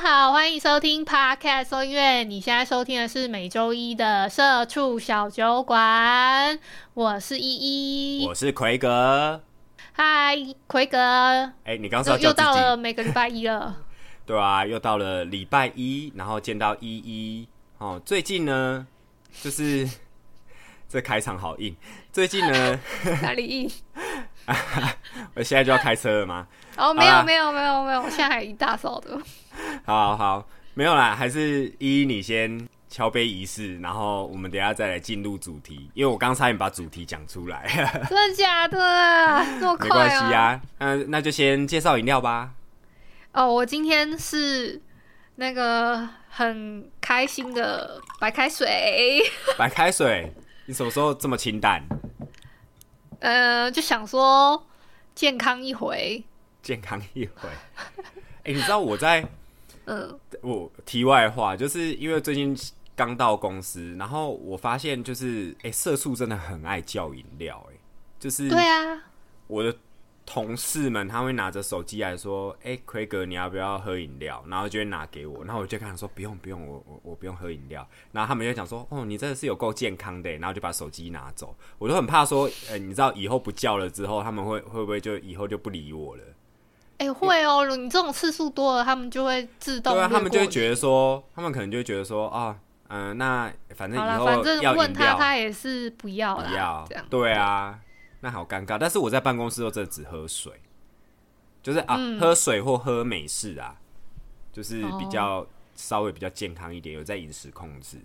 家好，欢迎收听 Podcast 收音乐。你现在收听的是每周一的社畜小酒馆，我是依依我。是奎格。嗨，奎哥，哎、你刚刚是要又又到了每个礼拜一了。对啊，又到了礼拜一，然后见到依依哦。最近呢，就是 这开场好硬。最近呢，哪里硬？我现在就要开车了吗？哦，没有没有没有没有，我现在还一大早的。好好好，没有啦，还是依依你先敲杯仪式，然后我们等下再来进入主题，因为我刚差点把主题讲出来，真的假的？这么没快关系啊。嗯、那就先介绍饮料吧。哦，我今天是那个很开心的白开水，白开水，你什么时候这么清淡？呃，就想说健康一回。健康一回。哎、你知道我在嗯，我题外话，就是因为最近刚到公司，然后我发现就是，哎、社畜真的很爱叫饮料，哎，就是对啊，我的同事们他会拿着手机来说，哎、奎哥你要不要喝饮料？然后就会拿给我，然后我就跟他说不用不用，我我我不用喝饮料。然后他们就讲说，哦，你真的是有够健康的，然后就把手机拿走。我都很怕说，呃，你知道以后不叫了之后，他们会会不会就以后就不理我了？哎、会哦，你这种次数多了，他们就会自动对啊，他们就会觉得说，他们可能就会觉得说，啊，嗯、那反正，以后反正问他，他也是不要啦，不要这样，对啊，那好尴尬。但是我在办公室都真的只喝水，就是啊，嗯喝水或喝美式啊，就是比哦较、稍微比较健康一点，有在饮食控制，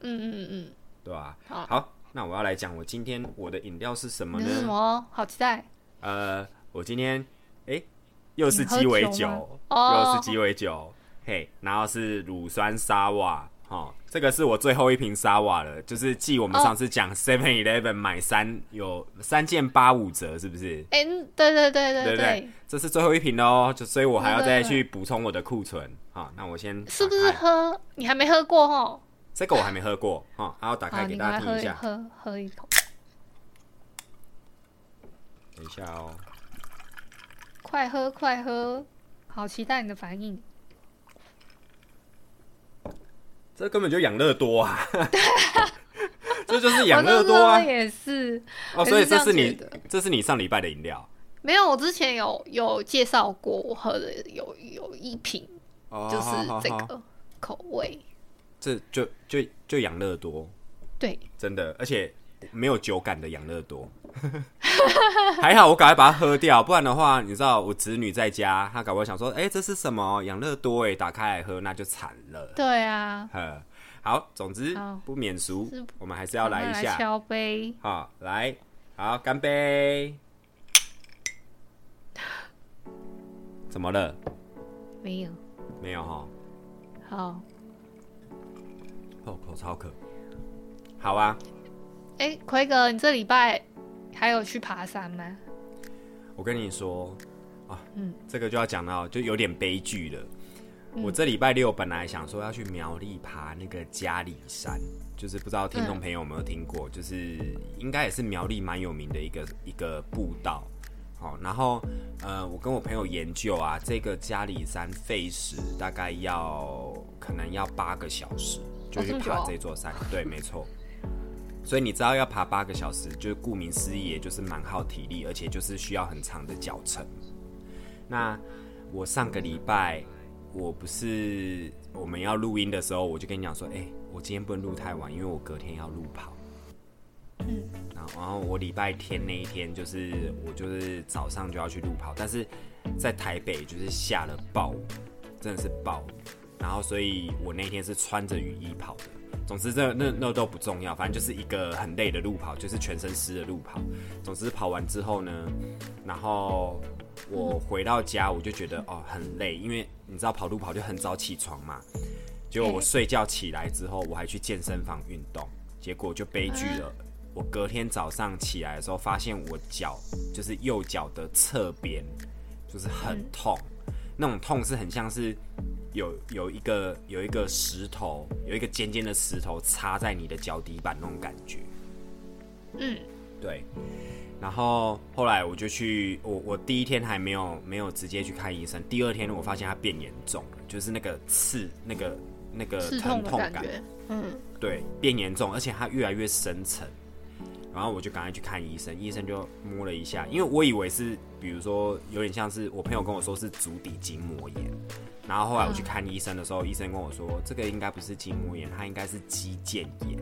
嗯嗯嗯对吧、好好，那我要来讲我今天我的饮料是什么呢？是什么？好期待！呃，我今天哎、又是鸡尾酒又是鸡尾酒，嘿，然后是乳酸沙瓦，哈，这个是我最后一瓶沙瓦了，就是继我们哦上次讲 Seven Eleven 买三有三件八五折，是不是？哎、嗯对对对对对对？这是最后一瓶的哦，就所以我还要再去补充我的库存。好，那我先是不是喝？你还没喝过哦？这个我还没喝过，哈，然后打好，开给大家听一下。喝喝一口，等一下哦，快喝快喝！好期待你的反应。这根本就养乐多啊！这就是养乐多啊！也是，哦，所以这是你这是你上礼拜的饮料没有，我之前有有介绍过，我喝的有有一瓶哦，就是这个口味，这就就就养乐多，对，真的，而且没有酒感的养乐多。还好我赶快把它喝掉，不然的话，你知道我侄女在家，她搞不好想说，哎、这是什么养乐多？哎，打开来喝那就惨了。对啊，呵，好，总之不免俗，我们还是要来一下。赶快敲杯，好，来，好，干杯。怎么了？没有，没有哈，好，哦，口超渴。好啊，哎、奎哥，你这礼拜还有去爬山吗？我跟你说啊，嗯这个就要讲到就有点悲剧了。嗯我这礼拜六本来想说要去苗栗爬那个嘉里山，就是不知道听众朋友有没有听过，就是应该也是苗栗蛮有名的一个一个步道。好，然后呃，我跟我朋友研究啊，这个嘉里山费时大概要可能要八个小时就去爬这座山。对，没错。所以你知道要爬八个小时，就是顾名思义，也就是蛮耗体力，而且就是需要很长的脚程。那我上个礼拜，我不是我们要录音的时候，我就跟你讲说，哎、我今天不能录太晚，因为我隔天要路跑。嗯，然后然后我礼拜天那一天，就是我就是早上就要去路跑，但是在台北就是下了暴雨，真的是暴雨。然后所以我那天是穿着雨衣跑的。总之这那那都不重要，反正就是一个很累的路跑，就是全身湿的路跑。总之跑完之后呢，然后我回到家我就觉得哦很累，因为你知道跑路跑就很早起床嘛。结果我睡觉起来之后，我还去健身房运动，结果就悲剧了。我隔天早上起来的时候，发现我脚就是右脚的侧边就是很痛，那种痛是很像是有有一个有一个石头，有一个尖尖的石头插在你的脚底板那种感觉。嗯，对。然后后来我就去，我我第一天还没有没有直接去看医生，第二天我发现它变严重了，就是那个刺那个那个疼痛感，嗯，对，变严重，而且它越来越深层。然后我就赶快去看医生，医生就摸了一下，因为我以为是，比如说有点像是我朋友跟我说是足底筋膜炎，然后后来我去看医生的时候，医生跟我说这个应该不是筋膜炎，它应该是肌腱炎。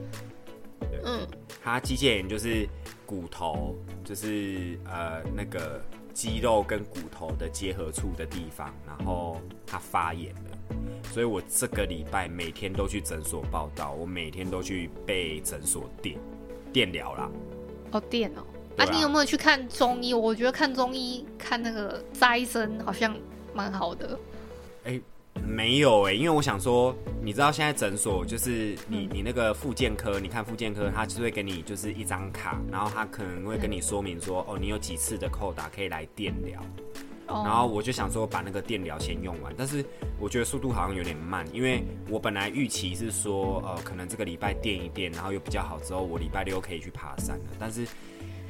对，嗯，它肌腱炎就是骨头，就是呃那个肌肉跟骨头的结合处的地方，然后它发炎了。所以我这个礼拜每天都去诊所报道，我每天都去被诊所电电疗啦。哦，电哦，啊你有没有去看中医？我觉得看中医看那个斋生好像蛮好的。哎、没有哎、因为我想说，你知道现在诊所就是你你那个复健科，你看复健科，他就会给你就是一张卡，然后他可能会跟你说明说，哦，你有几次的扣打可以来电疗。哦，然后我就想说把那个电疗先用完，但是我觉得速度好像有点慢，因为我本来预期是说，呃，可能这个礼拜电一电，然后又比较好之后，我礼拜六可以去爬山了。但是，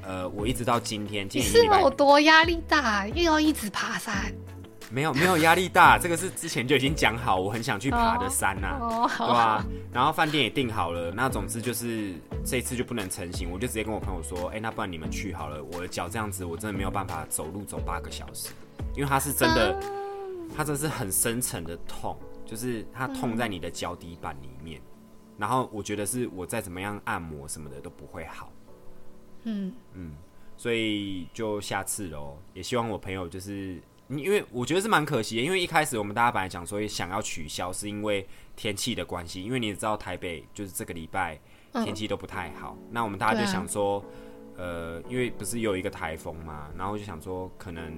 呃，我一直到今天，你是有多压力大，又要一直爬山？没有没有压力大，这个是之前就已经讲好，我很想去爬的山呐、哦，对吧、然后饭店也订好了，那总之就是这一次就不能成行，我就直接跟我朋友说，哎、那不然你们去好了，我的脚这样子，我真的没有办法走路走八个小时，因为它是真的，它真的是很深层的痛，就是它痛在你的脚底板里面，然后我觉得是我再怎么样按摩什么的都不会好，嗯。嗯，所以就下次喽，也希望我朋友就是。因为我觉得是蛮可惜的，因为一开始我们大家本来讲说想要取消，是因为天气的关系，因为你也知道台北就是这个礼拜嗯天气都不太好，那我们大家就想说，呃，因为不是有一个台风嘛，然后就想说可能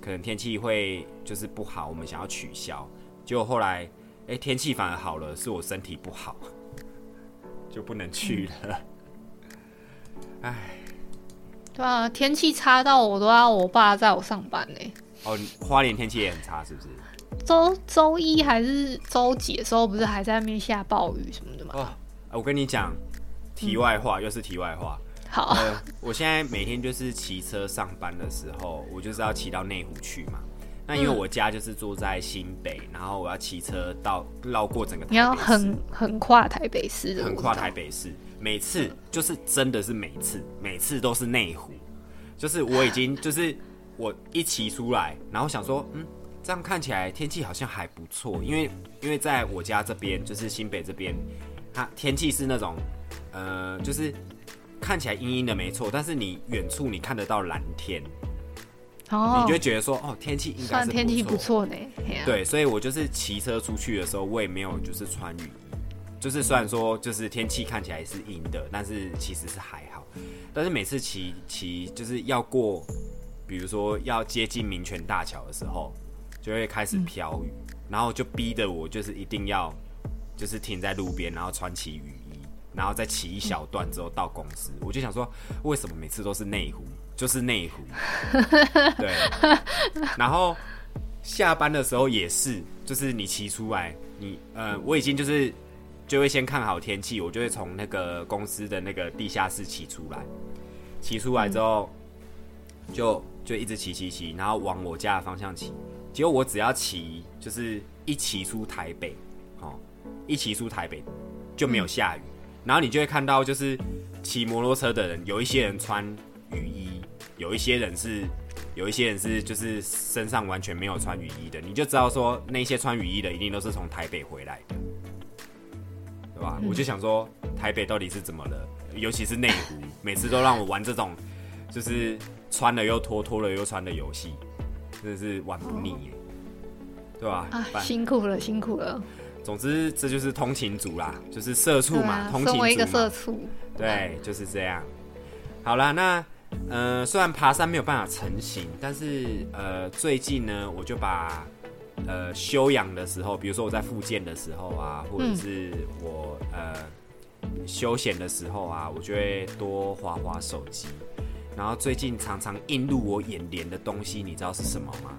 可能天气会就是不好，我们想要取消，结果后来哎、天气反而好了，是我身体不好，就不能去了。哎、对啊，天气差到我都要我爸载我上班呢。哦，花莲天气也很差，是不是？周周一还是周几的时候，不是还在那边下暴雨什么的吗？哦，我跟你讲，题外话、又是题外话。好，呃，我现在每天就是骑车上班的时候，我就是要骑到内湖去嘛。那因为嗯我家就是住在新北，然后我要骑车到绕过整个台北市，你要横横跨台北市的，横跨台。北市，每次就是真的是每次，每次都是内湖，就是我已经就是我一骑出来，然后想说，嗯，这样看起来天气好像还不错，因为因为在我家这边就是新北这边，它天气是那种呃，就是看起来阴阴的没错，但是你远处你看得到蓝天，哦你就觉得说，哦，天气应该天气不不错呢。对，所以我就是骑车出去的时候，我也没有就是穿雨衣，就是虽然说就是天气看起来是阴的，但是其实是还好。但是每次骑骑就是要过，比如说要接近民权大桥的时候，就会开始飘雨，然后就逼得我就是一定要就是停在路边，然后穿起雨衣，然后再骑一小段之后到公司。我就想说，为什么每次都是内湖？就是内湖，对，然后下班的时候也是，就是你骑出来，你呃，我已经就是就会先看好天气，我就会从那个公司的那个地下室骑出来，骑出来之后、就就一直骑骑骑，然后往我家的方向骑。结果我只要骑，就是一骑出台北，哦，一骑出台北就没有下雨，然后你就会看到就是骑摩托车的人，有一些人穿雨衣，有一些人是有一些人是就是身上完全没有穿雨衣的，你就知道说那些穿雨衣的一定都是从台北回来的，对吧？我就想说台北到底是怎么了？尤其是内湖，每次都让我玩这种就是穿了又脱，脱了又穿的游戏，真的是玩不腻耶，对吧？啊，反辛苦了，辛苦了。总之这就是通勤族啦，就是社畜嘛，啊，通勤身为一个，社畜，对，就是这样。好啦，那呃，虽然爬山没有办法成型，但是呃，最近呢，我就把呃休养的时候，比如说我在复健的时候啊，或者嗯是我呃休闲的时候啊，我就会多滑滑手机。然后最近常常映入我眼帘的东西，你知道是什么吗？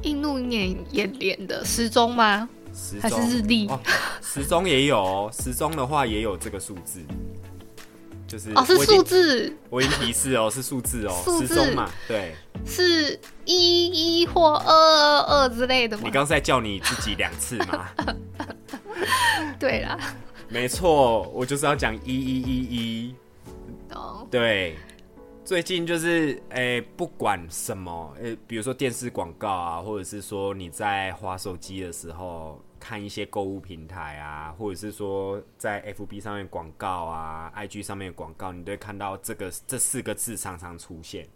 映入眼眼帘的时钟吗？时还是日历？哦，时钟也有哦，时钟的话也有这个数字，就是哦，是数字，我已经提示哦，是数字哦，数字时钟嘛，对。是一一或二二二之类的吗你？刚才叫你自己两次吗？对啦，没错，我就是要讲一一一一。哦，对，最近就是诶、不管什么，诶、比如说电视广告啊，或者是说你在滑手机的时候看一些购物平台啊，或者是说在 FB 上面广告啊、IG 上面广告，你都会看到这个这四个字常常出现，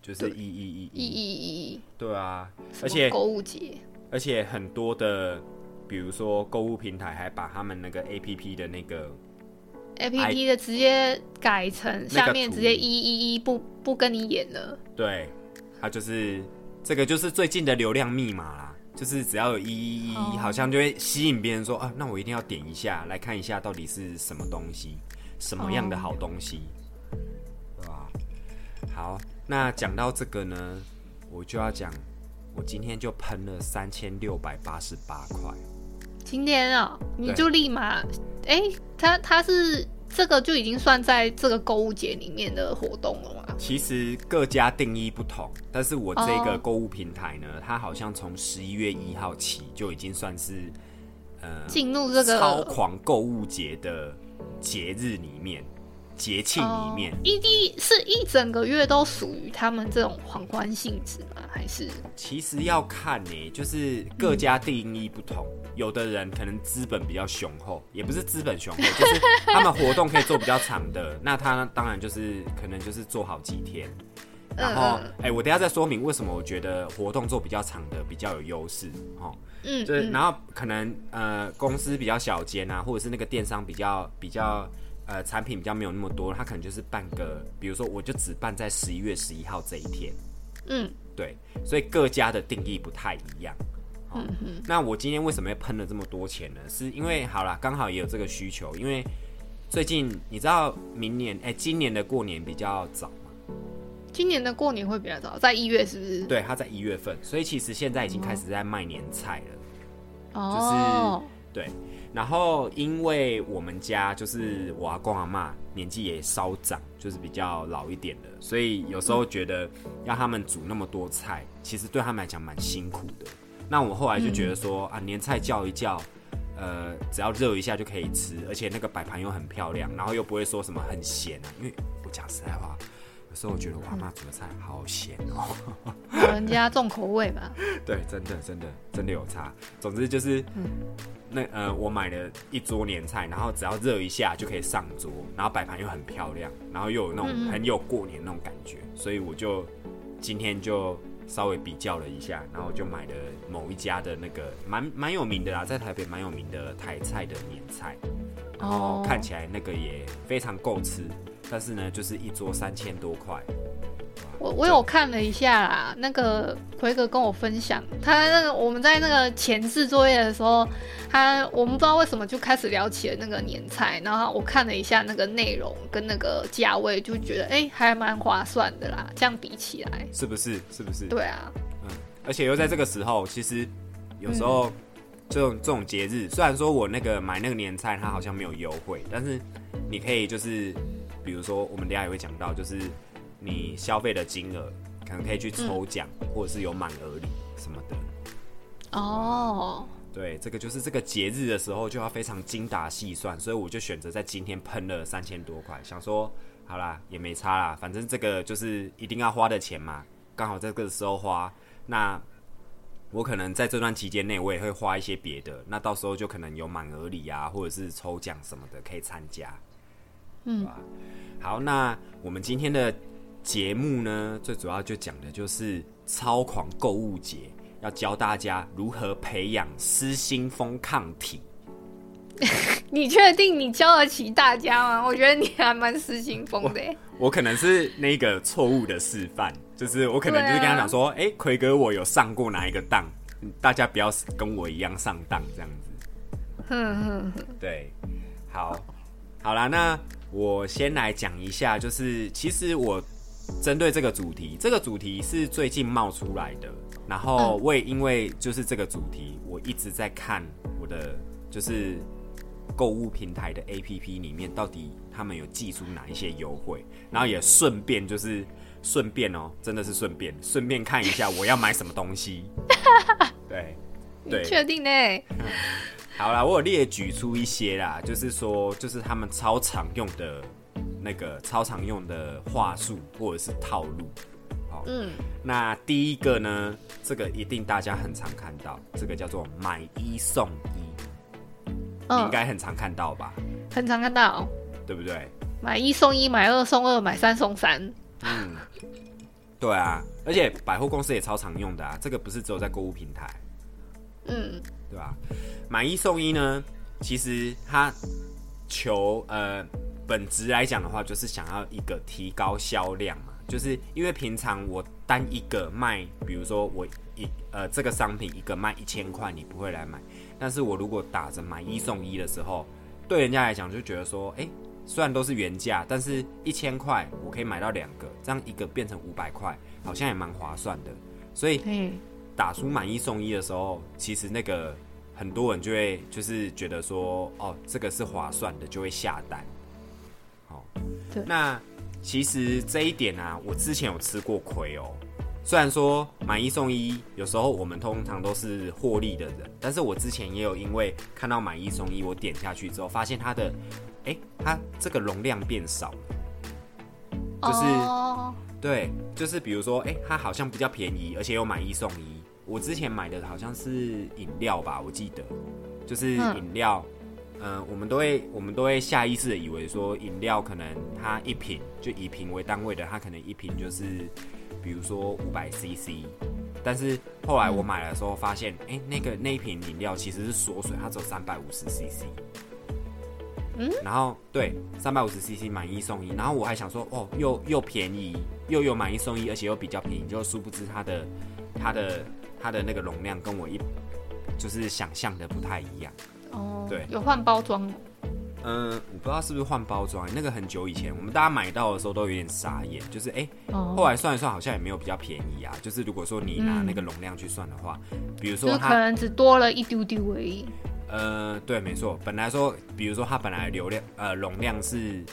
就是对。一一一一。一一一，对啊，而且购物节，而且很多的，比如说购物平台还把他们那个 APP 的那个 A P P 的直接改成下面直接一一一不不跟你演了，对，它就是这个就是最近的流量密码啦，就是只要有一一一，哦。好像就会吸引别人说啊，那我一定要点一下来看一下到底是什么东西，什么样的好东西，对吧？好，那讲到这个呢，我就要讲，我今天就喷了三千六百八十八块。今天啊、你就立马，哎、他他是这个就已经算在这个购物节里面的活动了吗？其实各家定义不同，但是我这个哦购物平台呢，它好像从十一月一号起就已经算是呃进入这个超狂购物节的节日里面，节庆里面。哦一一是一整个月都属于他们这种皇冠性质吗？还是其实要看呢、就是各家定义不同，有的人可能资本比较雄厚，也不是资本雄厚，就是他们活动可以做比较长的，那他当然就是可能就是做好几天。然后，嗯哎、我等下再说明为什么我觉得活动做比较长的比较有优势哦。嗯就然后可能呃公司比较小间啊，或者是那个电商比较比较呃产品比较没有那么多，他可能就是办个，比如说我就只办在十一月十一号这一天，嗯对，所以各家的定义不太一样。哦、那我今天为什么要喷了这么多钱呢？是因为好啦，刚好也有这个需求，因为最近你知道明年哎、今年的过年比较早嘛，今年的过年会比较早，在一月是不是？对，它在一月份，所以其实现在已经开始在卖年菜了。哦，对，然后因为我们家就是我阿公阿妈年纪也稍长，就是比较老一点的，所以有时候觉得要他们煮那么多菜，其实对他们来讲蛮辛苦的。那我后来就觉得说、啊，年菜叫一叫，呃，只要热一下就可以吃，而且那个摆盘又很漂亮，然后又不会说什么很咸啊。因为我讲实在话，有时候我觉得我阿妈煮的菜好咸哦。老人家重口味吧？对，真的真的真的有差。总之就是，那呃，我买了一桌年菜，然后只要热一下就可以上桌，然后摆盘又很漂亮，然后又有那种很有过年那种感觉，所以我就今天就稍微比较了一下，然后就买了某一家的那个蛮蛮有名的啦，在台北蛮有名的台菜的年菜，然后哦看起来那个也非常够吃，但是呢，就是一桌三千多块。我我有看了一下啦，那个奎哥跟我分享，他那个我们在那个前置作业的时候，他我们不知道为什么就开始聊起了那个年菜，然后我看了一下那个内容跟那个价位，就觉得哎、还蛮划算的啦，这样比起来，是不是？是不是？对啊，嗯，而且又在这个时候，其实有时候这种这种节日，虽然说我那个买那个年菜它好像没有优惠，但是你可以就是，比如说我们等下也会讲到，就是你消费的金额可能可以去抽奖，或者是有满额礼什么的。哦，对，这个就是这个节日的时候就要非常精打细算，所以我就选择在今天喷了三千多块，想说好啦也没差啦，反正这个就是一定要花的钱嘛，刚好在这个时候花，那我可能在这段期间内我也会花一些别的，那到时候就可能有满额礼啊，或者是抽奖什么的可以参加。嗯，好，那我们今天的节目呢，最主要就讲的就是超狂购物节，要教大家如何培养失心疯抗体。你确定你教得起大家吗？我觉得你还蛮失心疯的耶。我可能是那个错误的示范，就是我可能就是跟他讲说，哎、奎哥，我有上过哪一个当，大家不要跟我一样上当这样子。哼哼哼，对，好，好啦，那我先来讲一下，就是其实我针对这个主题，这个主题是最近冒出来的，然后我也因为就是这个主题，我一直在看我的就是购物平台的 APP 里面，到底他们有寄出哪一些优惠，然后也顺便就是顺便哦，真的是顺便顺便看一下我要买什么东西，对 对，确定呢？好啦，我有列举出一些啦，就是说，就是他们超常用的那个超常用的话术或者是套路。好，嗯，那第一个呢，这个一定大家很常看到，这个叫做买一送一，你应嗯，该很常看到吧？很常看到对不对？买一送一，买二送二，买三送三。嗯，对啊，而且百货公司也超常用的啊，这个不是只有在购物平台。嗯对吧？买一送一呢，其实它求呃本质来讲的话，就是想要一个提高销量嘛，就是因为平常我单一个卖，比如说我一呃这个商品一个卖一千块，你不会来买，但是我如果打着买一送一的时候，对人家来讲就觉得说，哎、虽然都是原价，但是一千块我可以买到两个，这样一个变成五百块，好像也蛮划算的，所以，打出买一送一的时候，其实那个很多人就会就是觉得说，哦，这个是划算的，就会下单。那其实这一点啊，我之前有吃过亏哦。虽然说买一送一，有时候我们通常都是获利的人，但是我之前也有因为看到买一送一，我点下去之后，发现它的，哎、它这个容量变少了。就是哦对，就是比如说，哎、它好像比较便宜，而且有买一送一。我之前买的好像是饮料吧，我记得，就是嗯饮料，嗯、我们都会我们都会下意识的以为说，饮料可能它一瓶就以瓶为单位的，它可能一瓶就是，比如说五百 CC。但是后来我买的时候发现，哎、那个那一瓶饮料其实是缩水，它只有三百五十 CC。嗯，然后对，三百五十 CC 买一送一，然后我还想说，哦，又又便宜，又有买一送一，而且又比较便宜，就殊不知它的它的它的那个容量跟我一就是想象的不太一样。哦，对有换包装哦。嗯，我不知道是不是换包装，那个很久以前，我们大家买到的时候都有点傻眼，就是哎、哦，后来算一算好像也没有比较便宜啊。就是如果说你拿嗯那个容量去算的话，比如说它可能只多了一丢丢而已。呃，对，没错。本来说，比如说它本来流量呃容量是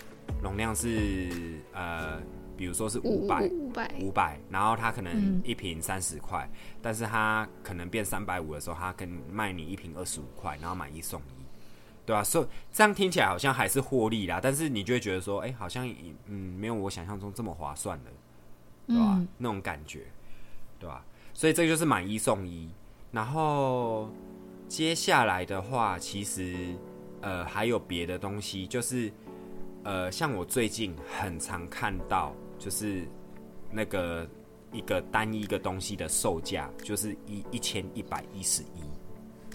容量是呃，比如说是五百五百，五百，然后它可能嗯。一瓶三十块，但是它可能变三百五的时候，它跟卖你一瓶二十五块，然后买一送一，对啊、所以这样听起来好像还是获利啦，但是你就会觉得说，哎、好像嗯没有我想象中这么划算的，对吧、嗯。那种感觉，对吧、所以这就是买一送一。然后接下来的话，其实呃还有别的东西，就是呃像我最近很常看到，就是那个一个单一个东西的售价就是一一千一百一十一。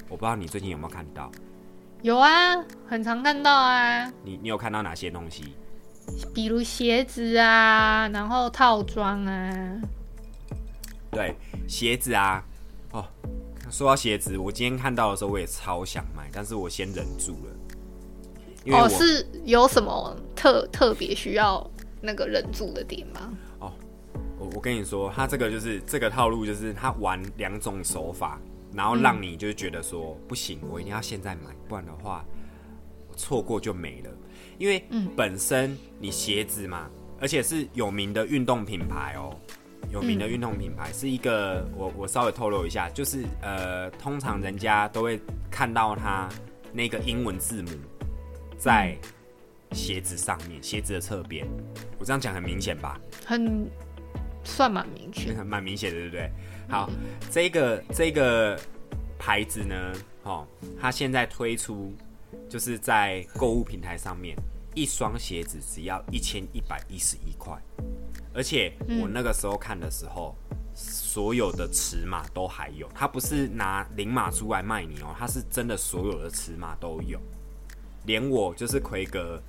我不知道你最近有没有看到？有啊，很常看到啊，你你有看到哪些东西？比如鞋子啊，然后套装啊，对，鞋子啊，哦，说到鞋子，我今天看到的时候我也超想买，但是我先忍住了，哦，是有什么特特别需要那个忍住的点吗？我我跟你说，他这个就是这个套路，就是他玩两种手法，然后让你就是觉得说、不行，我一定要现在买，不然的话我错过就没了。因为嗯本身你鞋子嘛，而且是有名的运动品牌哦，有名的运动品牌、是一个，我我稍微透露一下，就是呃，通常人家都会看到它那个英文字母在鞋子上面，鞋子的侧边。我这样讲很明显吧？很算蛮明确。蛮明显的，对不对？好，这个这个牌子呢，哦，它现在推出就是在购物平台上面，一双鞋子只要一千一百一十一块，而且我那个时候看的时候，所有的尺码都还有，它不是拿零码出来卖你哦，它是真的所有的尺码都有，连我就是奎格。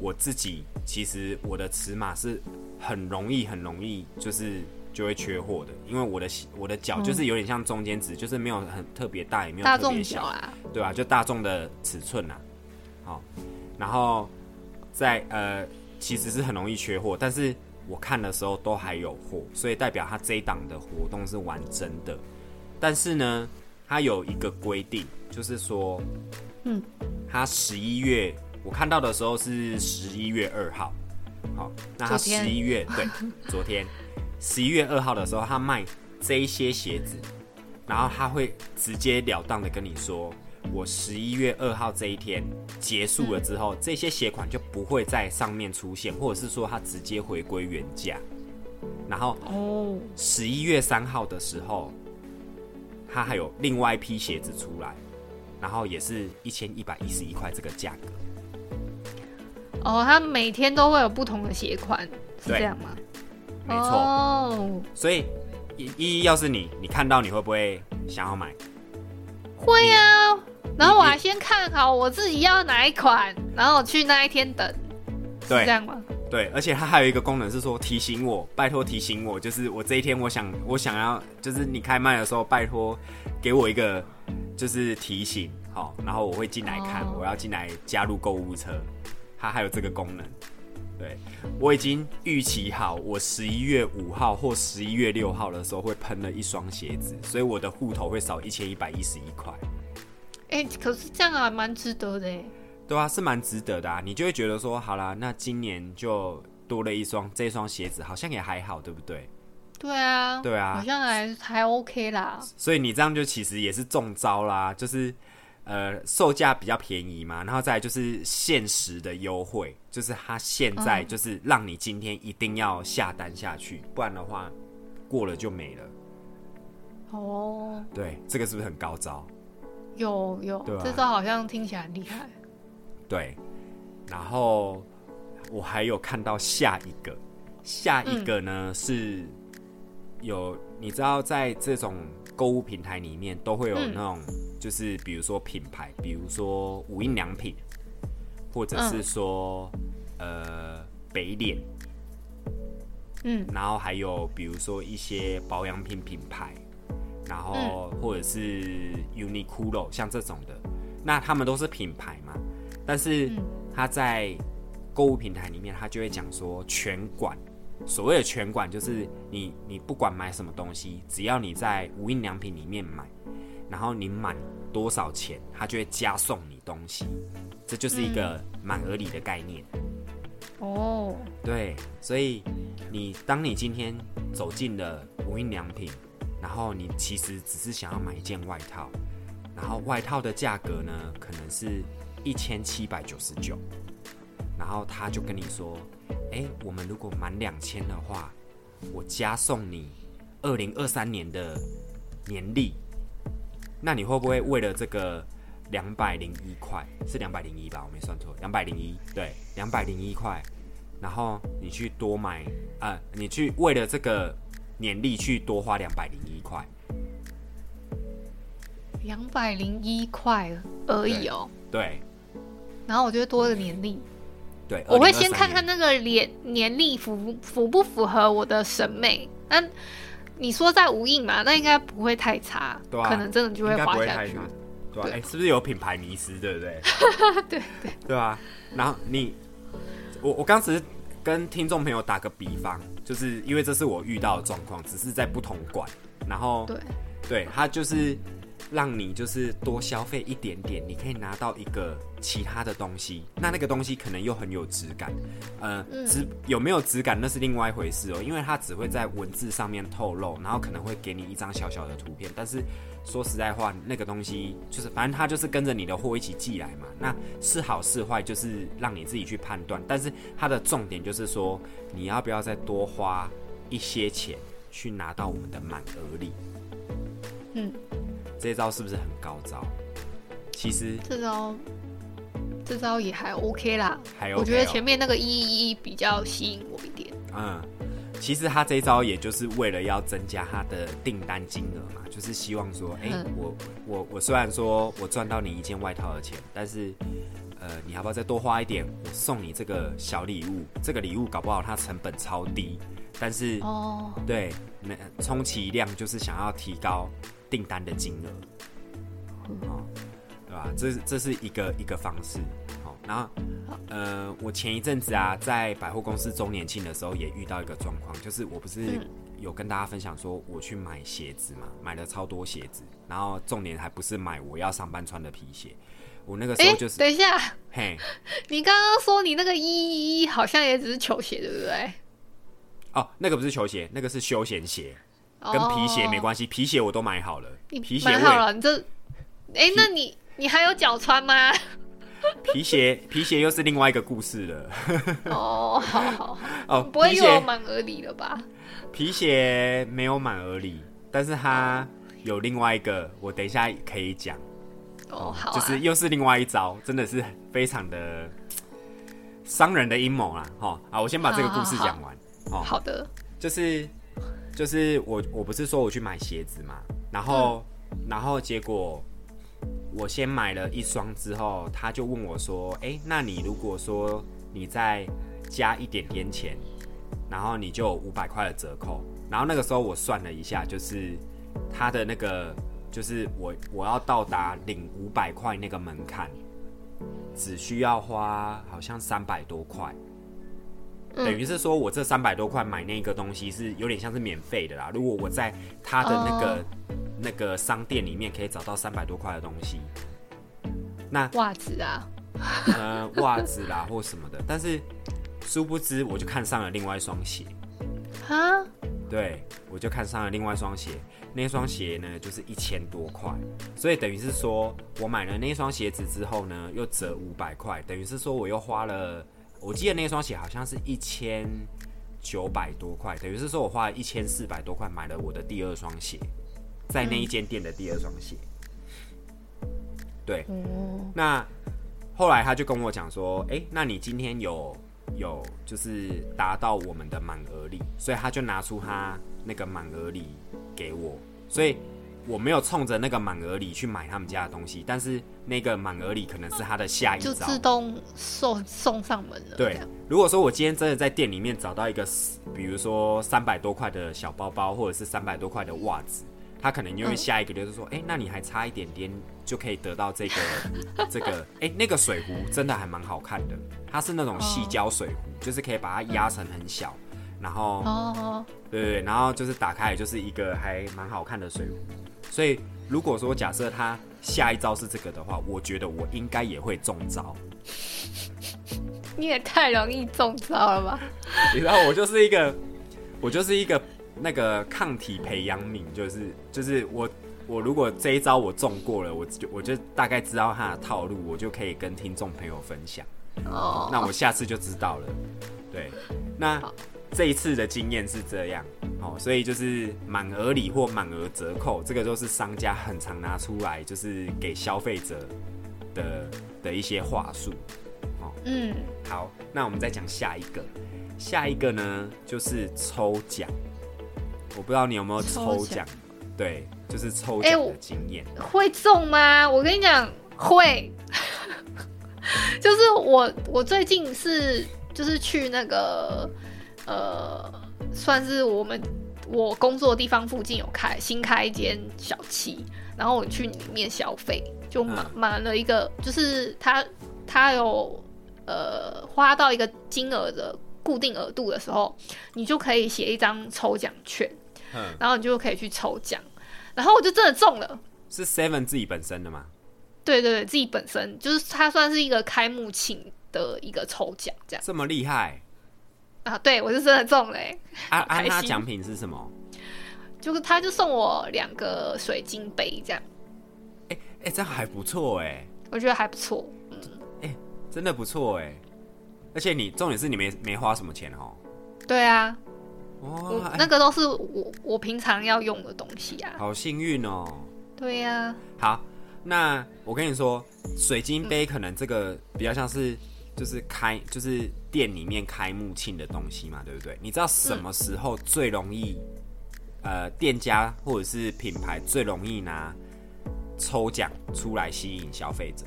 我自己其实我的尺码是很容易很容易就是就会缺货的，因为我的我的脚就是有点像中间值，就是没有很特别大，也没有特别小，啊，对吧、就大众的尺寸啊、好，然后在呃其实是很容易缺货，但是我看的时候都还有货，所以代表它这一档的活动是完整的。但是呢，它有一个规定，就是说，嗯，它十一月我看到的时候是十一月二号，好，那它昨天十一月 对昨天十一月二号的时候，他卖这一些鞋子，然后他会直截了当的跟你说，我十一月二号这一天结束了之后，这些鞋款就不会在上面出现，或者是说他直接回归原价。然后哦，十一月三号的时候，他还有另外一批鞋子出来，然后也是一千一百一十一块这个价格。哦，它每天都会有不同的鞋款，是这样吗？没错，哦，所以一一要是你，你看到你会不会想要买？会啊。然后我你还先看好我自己要哪一款，然后我去那一天等，是对这样吗？对，而且它还有一个功能是说提醒我，拜托提醒我，就是我这一天我想我想要，就是你开卖的时候，拜托给我一个就是提醒，好，然后我会进来看，哦我要进来加入购物车，它还有这个功能。对，我已经预期好，我十一月五号或十一月六号的时候会喷了一双鞋子，所以我的户头会少一千一百一十一块。哎、可是这样啊蛮值得的哎。对啊，是蛮值得的啊，你就会觉得说，好啦，那今年就多了一双这双鞋子，好像也还好，对不对？对啊，对啊好像还还 OK 啦。所以你这样就其实也是中招啦，就是呃售价比较便宜嘛，然后再来就是限时的优惠，就是它现在嗯就是让你今天一定要下单下去，不然的话过了就没了。哦，对，这个是不是很高招？有有，这招好像听起来很厉害。对，然后我还有看到下一个，下一个呢、是有你知道在这种购物平台里面都会有嗯那种，就是比如说品牌，比如说无印良品，或者是说、呃北脸，嗯，然后还有比如说一些保养品品牌，然后或者是 Uniqlo 像这种的，那他们都是品牌嘛，但是嗯。他在购物平台里面，他就会讲说全馆。所谓的全馆就是你你不管买什么东西，只要你在无印良品里面买，然后你满多少钱，他就会加送你东西，这就是一个满额礼的概念。哦，对，所以你当你今天走进了无印良品，然后你其实只是想要买一件外套，然后外套的价格呢可能是一千七百九十九，然后他就跟你说，哎，我们如果满两千的话，我加送你二零二三年的年历，那你会不会为了这个两百零一块是两百零一吧？我没算错，两百零一，对，两百零一块，然后你去多买啊、你去为了这个年历去多花两百零一块，两百零一块而已哦。对然后我就会多了年历，对，我会先看看那个年年历符符不符合我的审美。那你说在无印嘛，那应该不会太差，对啊可能真的就应该不花下去会太差。对吧、对哎、是不是有品牌迷失，对不对？对 对，对啊、然后你，我我刚只是跟听众朋友打个比方，就是因为这是我遇到的状况，只是在不同馆，然后对，对，他就是让你就是多消费一点点，你可以拿到一个其他的东西，那那个东西可能又很有质感，呃，嗯。质有没有质感那是另外一回事哦，因为它只会在文字上面透露，然后可能会给你一张小小的图片，但是说实在话，那个东西就是反正它就是跟着你的货一起寄来嘛，那是好是坏就是让你自己去判断，但是它的重点就是说你要不要再多花一些钱去拿到我们的满额礼。嗯，这招是不是很高招？其实这招这招也还 OK 啦。还 OK 哦我觉得前面那个一一一比较吸引我一点。嗯，其实他这一招也就是为了要增加他的订单金额嘛，就是希望说，哎、嗯我我我虽然说我赚到你一件外套的钱，但是呃，你要不要再多花一点？我送你这个小礼物，这个礼物搞不好它成本超低，但是哦，对，那充其量就是想要提高订单的金额，哦，对吧？这这是一个一个方式。好，然后呃，我前一阵子啊，在百货公司周年庆的时候也遇到一个状况，就是我不是嗯有跟大家分享说我去买鞋子嘛，买了超多鞋子，然后重点还不是买我要上班穿的皮鞋，我那个时哎、候就是等一下，嘿。你刚刚说你那个一一一好像也只是球鞋，对不对？哦，那个不是球鞋，那个是休闲鞋，跟皮鞋没关系。皮鞋我都买好了，皮鞋买好了，你这，哎、那你你还有脚穿吗？皮鞋皮鞋又是另外一个故事了。哦，好好好，哦，不会又有满额礼了吧？皮鞋没有满额礼，但是它有另外一个，我等一下可以讲。哦，好、啊，就是又是另外一招，真的是非常的商人的阴谋啦。哈啊，我先把这个故事讲完。哦，好的，就是就是我我不是说我去买鞋子嘛，然后、然后结果我先买了一双之后，他就问我说：“哎、那你如果说你再加一点点钱，然后你就五百块的折扣。”然后那个时候我算了一下，就是他的那个就是我我要到达领五百块那个门槛，只需要花好像三百多块。嗯。等于是说我这三百多块买那个东西是有点像是免费的啦。如果我在他的那个、哦。那个商店里面可以找到三百多块的东西，那袜子啊，呃袜子啦 或什么的，但是殊不知我就看上了另外一双鞋，哈，对我就看上了另外一双鞋，那双鞋呢就是一千多块，所以等于是说我买了那双鞋子之后呢又折五百块，等于是说我又花了，我记得那双鞋好像是一千九百多块，等于是说我花了一千四百多块买了我的第二双鞋，在那一间店的第二双鞋，对，哦，那后来他就跟我讲说，哎、那你今天有有就是达到我们的满额礼，所以他就拿出他那个满额礼给我，所以我没有冲着那个满额礼去买他们家的东西，但是那个满额礼可能是他的下一招。就自动送送上门了。对，如果说我今天真的在店里面找到一个，比如说三百多块的小包包，或者是三百多块的袜子，他可能就会下一个就是说，哎、那你还差一点点就可以得到这个 这个，哎、那个水壶真的还蛮好看的，它是那种细胶水壶，就是可以把它压成很小，然后哦，对对对，然后就是打开就是一个还蛮好看的水壶，所以如果说假设他下一招是这个的话，我觉得我应该也会中招。你也太容易中招了吧？你知道我就是一个，我就是一个那个抗体培养皿，就是就是我我如果这一招我中过了，我就我就大概知道他的套路，我就可以跟听众朋友分享。哦，那我下次就知道了。对，那这一次的经验是这样，哦，所以就是满额礼或满额折扣，这个都是商家很常拿出来，就是给消费者的的一些话术哦。嗯，好，那我们再讲下一个，下一个呢就是抽奖。我不知道你有没有抽抽奖，对，就是抽奖的经验。会中吗？我跟你讲，会。就是我，我最近是就是去那个呃，算是我们我工作的地方附近有开新开一间小七，然后我去里面消费，就满嗯满了一个，就是他他有呃花到一个金额的固定额度的时候，你就可以写一张抽奖券，嗯，然后你就可以去抽奖，然后我就真的中了。是 Seven 自己本身的吗？对对对，自己本身就是它算是一个开幕庆的一个抽奖这样这么厉害？啊，对我是真的中了欸，啊啊，开心那奖品是什么？就是他就送我两个水晶杯这样，哎哎、这样还不错哎，我觉得还不错。嗯，哎真的不错哎。而且你重点是你没没花什么钱哦。对啊，我哇，哎那个都是我我平常要用的东西啊。好幸运哦。对呀、好，那我跟你说，水晶杯可能这个比较像是就是开就是店里面开幕庆的东西嘛，对不对？你知道什么时候最容易、呃店家或者是品牌最容易拿抽奖出来吸引消费者？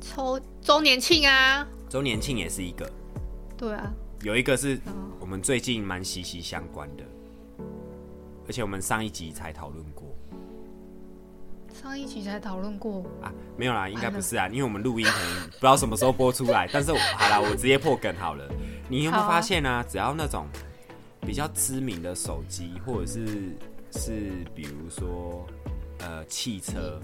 抽周年庆啊，周年庆也是一个，对啊，有一个是哦我们最近蛮息息相关的，而且我们上一集才讨论过上一集才讨论过，啊，没有啦，应该不是啊，因为我们录音可能不知道什么时候播出来，但是我好啦，我直接破梗好了。你有没有发现啊？只要那种比较知名的手机，或者是是比如说呃汽车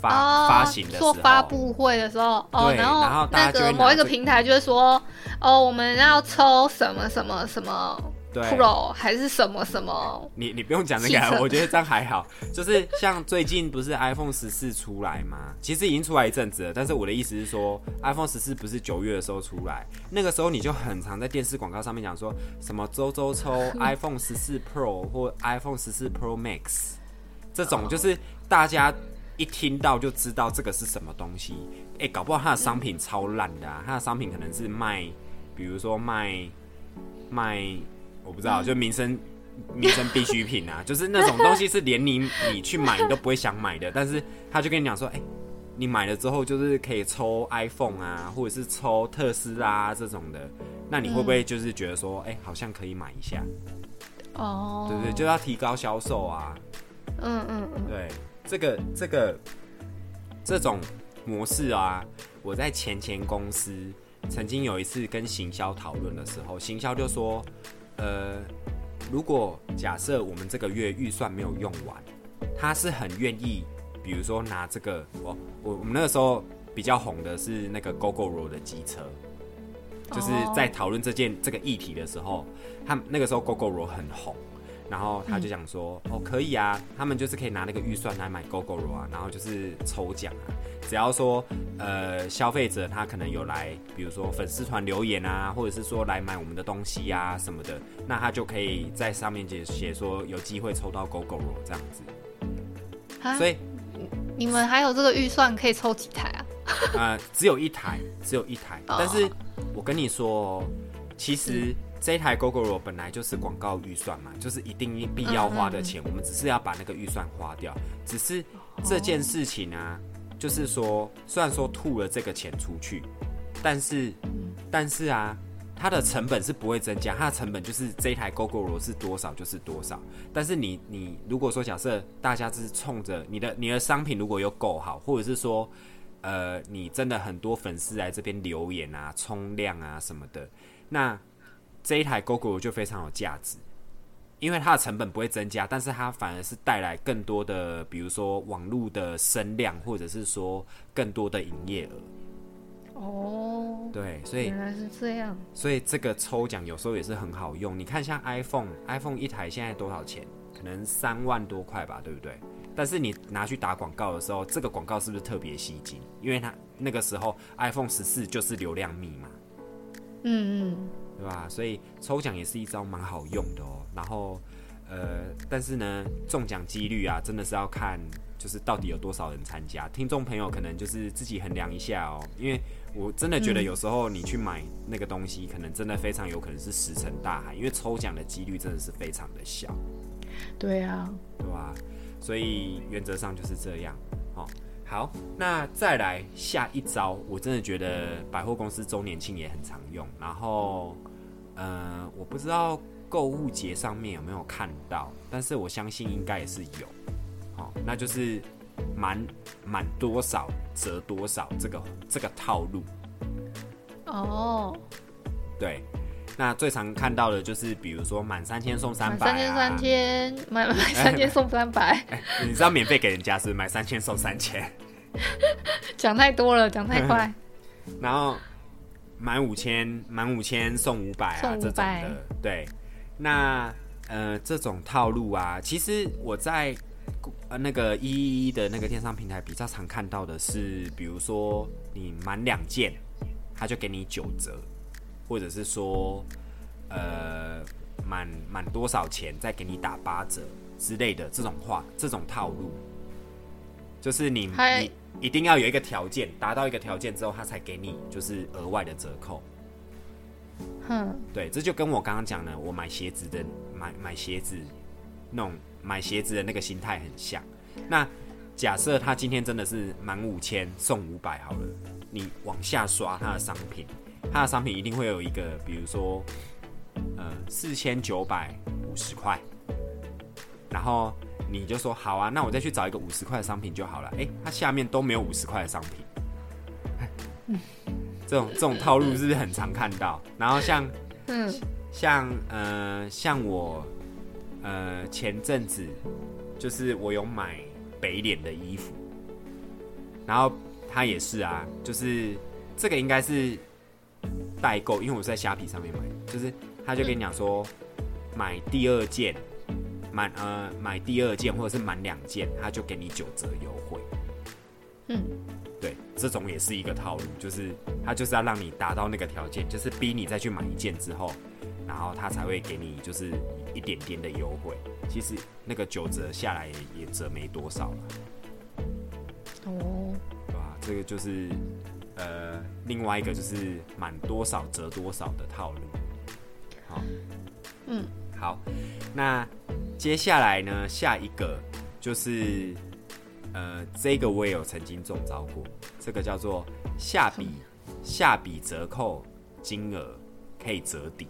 发、哦发行的时候，做发布会的时候，哦，然后后那个某一个平台就会说，哦，我们要抽什么什么什么对 Pro 还是什么什么，你你不用讲那个啊，我觉得这样还好。就是像最近不是 iPhone 十四出来吗？其实已经出来一阵子了，但是我的意思是说，iPhone 十四不是九月的时候出来，那个时候你就很常在电视广告上面讲说什么周周抽 iPhone 十四 Pro 或 iPhone 十四 Pro Max，这种就是大家一听到就知道这个是什么东西。哎、搞不好它的商品超烂的啊，它的商品可能是卖，比如说卖卖，我不知道，就民生民生必需品啊，就是那种东西是连你你去买你都不会想买的，但是他就跟你讲说，哎、你买了之后就是可以抽 iPhone 啊，或者是抽特斯拉、啊、这种的，那你会不会就是觉得说，哎、好像可以买一下，哦，对不对？就要提高销售啊，嗯嗯嗯，对，这个这个这种模式啊，我在前前公司曾经有一次跟行销讨论的时候，行销就说，呃，如果假设我们这个月预算没有用完，他是很愿意，比如说拿这个，哦，我我们那个时候比较红的是那个 GoGoRo 的机车。就是在讨论这件这个议题的时候，他们那个时候 GoGoRo 很红，然后他就讲说，哦，可以啊，他们就是可以拿那个预算来买 GoGoRo 啊，然后就是抽奖啊，只要说呃消费者他可能有来，比如说粉丝团留言啊，或者是说来买我们的东西啊什么的，那他就可以在上面写写说有机会抽到 GoGoRo 这样子，啊所以你们还有这个预算可以抽几台啊？呃，只有一台，只有一台。哦。但是我跟你说哦，其实这一台 GoGoRo 本来就是广告预算嘛，就是一定必要花的钱，我们只是要把那个预算花掉。只是这件事情啊，就是说，虽然说吐了这个钱出去，但是，但是啊。它的成本是不会增加，它的成本就是这一台 GoGoRo 是多少就是多少。但是你你如果说假设大家是冲着你的你的商品如果有够好，或者是说呃，你真的很多粉丝来这边留言啊、冲量啊什么的，那这一台 GoGo 就非常有价值，因为它的成本不会增加，但是它反而是带来更多的，比如说网络的声量，或者是说更多的营业额。哦，对，所以原来是这样。所以这个抽奖有时候也是很好用。你看，像 iPhone，iPhone 一台现在多少钱？可能三万多块吧，对不对？但是你拿去打广告的时候，这个广告是不是特别吸睛？因为它那个时候 iPhone 十四就是流量密码，嗯嗯，对吧？所以抽奖也是一招蛮好用的哦。然后，呃，但是呢，中奖几率啊，真的是要看就是到底有多少人参加。听众朋友可能就是自己衡量一下哦，因为我真的觉得有时候你去买那个东西，可能真的非常有可能是石沉大海，因为抽奖的几率真的是非常的小，对啊，对吧？所以原则上就是这样。哦，好，那再来下一招，我真的觉得百货公司周年庆也很常用。然后，呃，我不知道购物节上面有没有看到，但是我相信应该也是有。哦，那就是满满多少折多少这个这个套路。哦，对，那最常看到的就是，比如说满三千送三百、啊，三千三千，买买三千送三百，你知道免费给人家是是买三千送三千，讲太多了，讲太快。然后满五千满五千送五百啊送这种500的，对。那呃这种套路啊，其实我在呃那个一一一的那个电商平台比较常看到的是，比如说你满两件，他就给你九折，或者是说呃满满多少钱再给你打八折之类的这种话，这种套路，就是你你一定要有一个条件，达到一个条件之后，他才给你就是额外的折扣。哼，对，这就跟我刚刚讲的，我买鞋子的买买鞋子那种买鞋子的那个心态很像。那假设他今天真的是满五千送五百好了，你往下刷他的商品，他的商品一定会有一个，比如说，呃，四千九百五十块，然后你就说好啊，那我再去找一个五十块的商品就好了。哎，它下面都没有五十块的商品，这种这种套路是不是很常看到？然后像，嗯，像呃，像我，呃，前阵子就是我有买北脸的衣服，然后他也是啊，就是这个应该是。代购，因为我是在虾皮上面买，就是他就跟你讲说，买第二件，满呃买第二件或者是满两件，他就给你九折优惠。嗯，对，这种也是一个套路，就是他就是要让你达到那个条件，就是逼你再去买一件之后，然后他才会给你就是一点点的优惠。其实那个九折下来也折没多少了。哦，对吧？这个就是。呃，另外一个就是满多少折多少的套路。好，嗯，好，那接下来呢，下一个就是呃，这个我也有曾经中招过，这个叫做下笔下笔折扣金额可以折抵。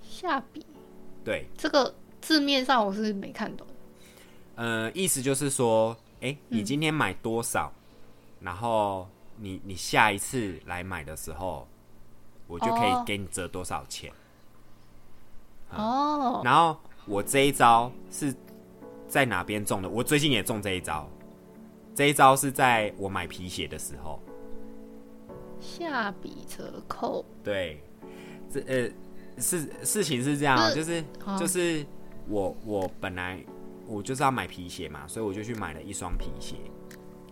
下笔，对，这个字面上我是没看懂。呃，意思就是说，哎，你今天买多少，然后。你你下一次来买的时候，我就可以给你折多少钱。哦。然后我这一招是在哪边中的？我最近也中这一招。这一招是在我买皮鞋的时候。下笔折扣。对，这呃，事事情是这样，就是就是我我本来我就是要买皮鞋嘛，所以我就去买了一双皮鞋。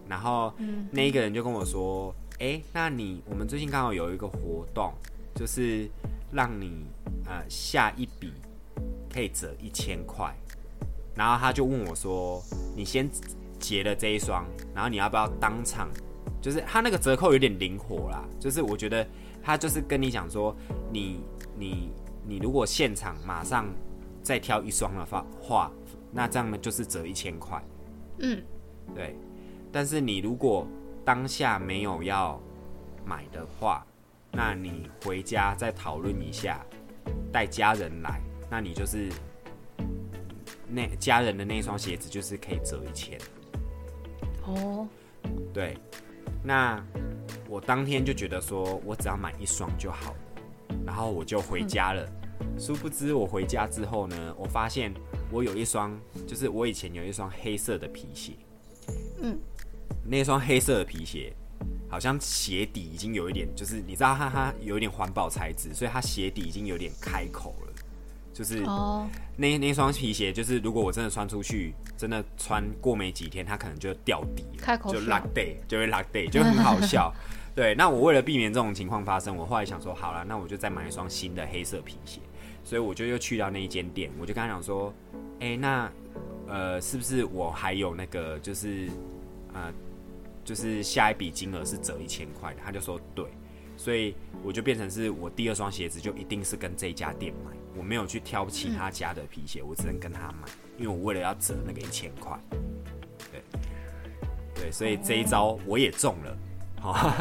然后那一个人就跟我说：“哎，那你我们最近刚好有一个活动，就是让你呃下一笔可以折一千块。”然后他就问我说：“你先结了这一双，然后你要不要当场？就是他那个折扣有点灵活啦，就是我觉得他就是跟你讲说，你你你如果现场马上再挑一双的话话，那这样呢就是折一千块。”嗯，对。但是你如果当下没有要买的话，那你回家再讨论一下，带家人来，那你就是那家人的那双鞋子就是可以折一千。哦，对，那我当天就觉得说我只要买一双就好了，然后我就回家了。殊不知我回家之后呢，我发现我有一双，就是我以前有一双黑色的皮鞋，嗯。那双黑色的皮鞋，好像鞋底已经有一点，就是你知道它它有一点环保材质，所以它鞋底已经有点开口了。就是哦，那那双皮鞋，就是如果我真的穿出去，真的穿过没几天，它可能就掉底了，就 lock day 就会 lock day，就很好笑。对，那我为了避免这种情况发生，我后来想说，好了，那我就再买一双新的黑色皮鞋。所以我就又去到那一间店，我就跟他讲说，哎，那呃，是不是我还有那个就是呃。就是下一笔金额是折一千块的，他就说对，所以我就变成是我第二双鞋子就一定是跟这家店买，我没有去挑其他家的皮鞋，我只能跟他买，因为我为了要折那个一千块，对，对，所以这一招我也中了，好，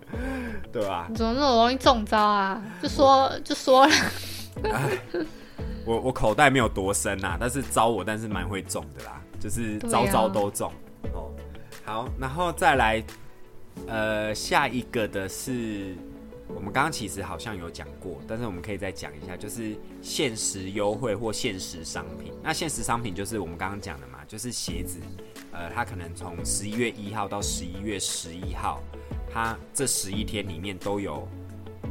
对吧？你怎么那么容易中招啊？就说就说了，我我口袋没有多深呐，但是招我但是蛮会中的啦，就是招招都中。哦。好，然后再来，呃，下一个的是，我们刚刚其实好像有讲过，但是我们可以再讲一下，就是限时优惠或限时商品。那限时商品就是我们刚刚讲的嘛，就是鞋子，呃，它可能从十一月一号到十一月十一号，它这十一天里面都有。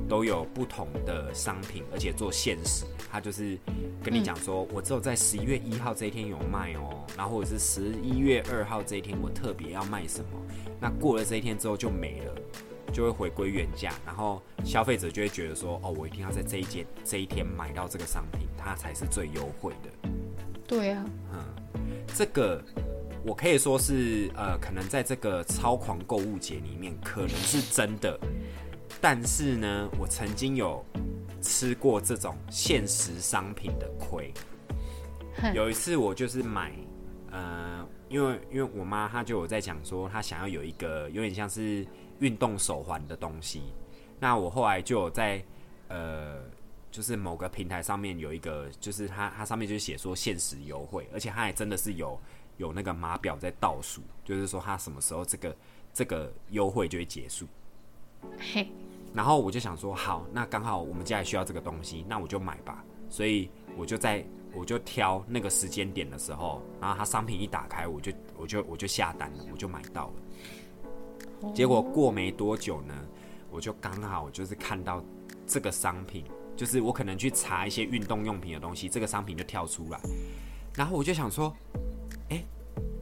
都有不同的商品，而且做限时，它就是跟你讲说，我只有在十一月一号这一天有卖哦，然后或者是十一月二号这一天我特别要卖什么，那过了这一天之后就没了，就会回归原价，然后消费者就会觉得说，哦，我一定要在这一间这一天买到这个商品，它才是最优惠的。对啊，嗯，这个我可以说是呃，可能在这个超狂购物节里面，可能是真的。但是呢，我曾经有吃过这种限时商品的亏。有一次，我就是买，呃，因为因为我妈她就有在讲说，她想要有一个有点像是运动手环的东西。那我后来就有在呃，就是某个平台上面有一个，就是它它上面就写说限时优惠，而且它还真的是有有那个码表在倒数，就是说它什么时候这个这个优惠就会结束。嘿，然后我就想说，好，那刚好我们家也需要这个东西，那我就买吧。所以我就在我就挑那个时间点的时候，然后它商品一打开，我就我就我就下单了，我就买到了。结果过没多久呢，我就刚好就是看到这个商品，就是我可能去查一些运动用品的东西，这个商品就跳出来，然后我就想说，哎，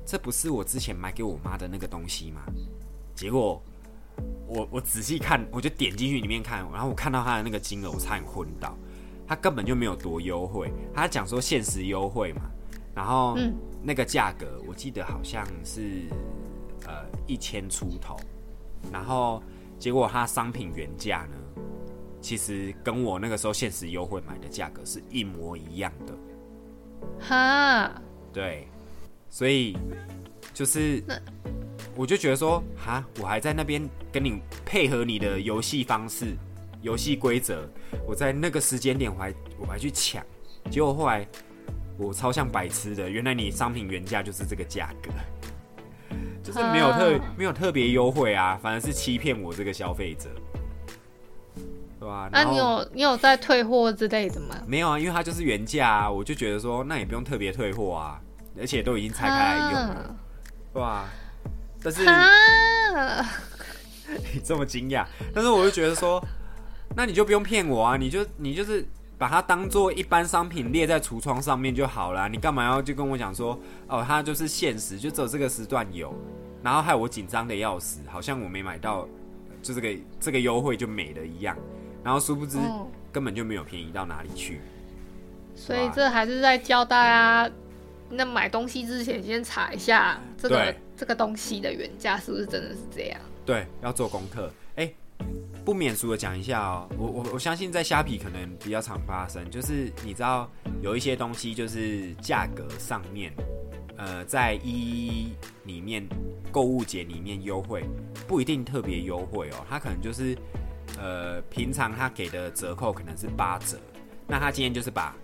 这不是我之前买给我妈的那个东西吗？结果我我仔细看，我就点进去里面看，然后我看到他的那个金额，我差点昏倒。他根本就没有多优惠，他讲说限时优惠嘛，然后那个价格我记得好像是呃一千出头，然后结果它商品原价呢，其实跟我那个时候限时优惠买的价格是一模一样的，哈，对，所以就是我就觉得说，哈，我还在那边跟你配合你的游戏方式。游戏规则，我在那个时间点我还我还去抢，结果后来我超像白痴的，原来你商品原价就是这个价格，就是没有特没有特别优惠啊，反而是欺骗我这个消费者，对吧？那你有你有在退货之类的吗？没有啊，因为它就是原价啊，我就觉得说那也不用特别退货啊，而且都已经拆开来用，对吧？但是 你这么惊讶，但是我就觉得说。那你就不用骗我啊！你就你就是把它当做一般商品列在橱窗上面就好了。你干嘛要就跟我讲说哦，它就是限时，就只有这个时段有，然后害我紧张的要死，好像我没买到，就这个这个优惠就没了一样。然后殊不知根本就没有便宜到哪里去。所以这还是在教大家，那买东西之前先查一下这个这个东西的原价是不是真的是这样？对，要做功课。哎。不免俗的讲一下哦，我我我相信在虾皮可能比较常发生，就是你知道有一些东西就是价格上面，呃，在一里面购物节里面优惠不一定特别优惠哦，它可能就是呃平常它给的折扣可能是八折，那他今天就是把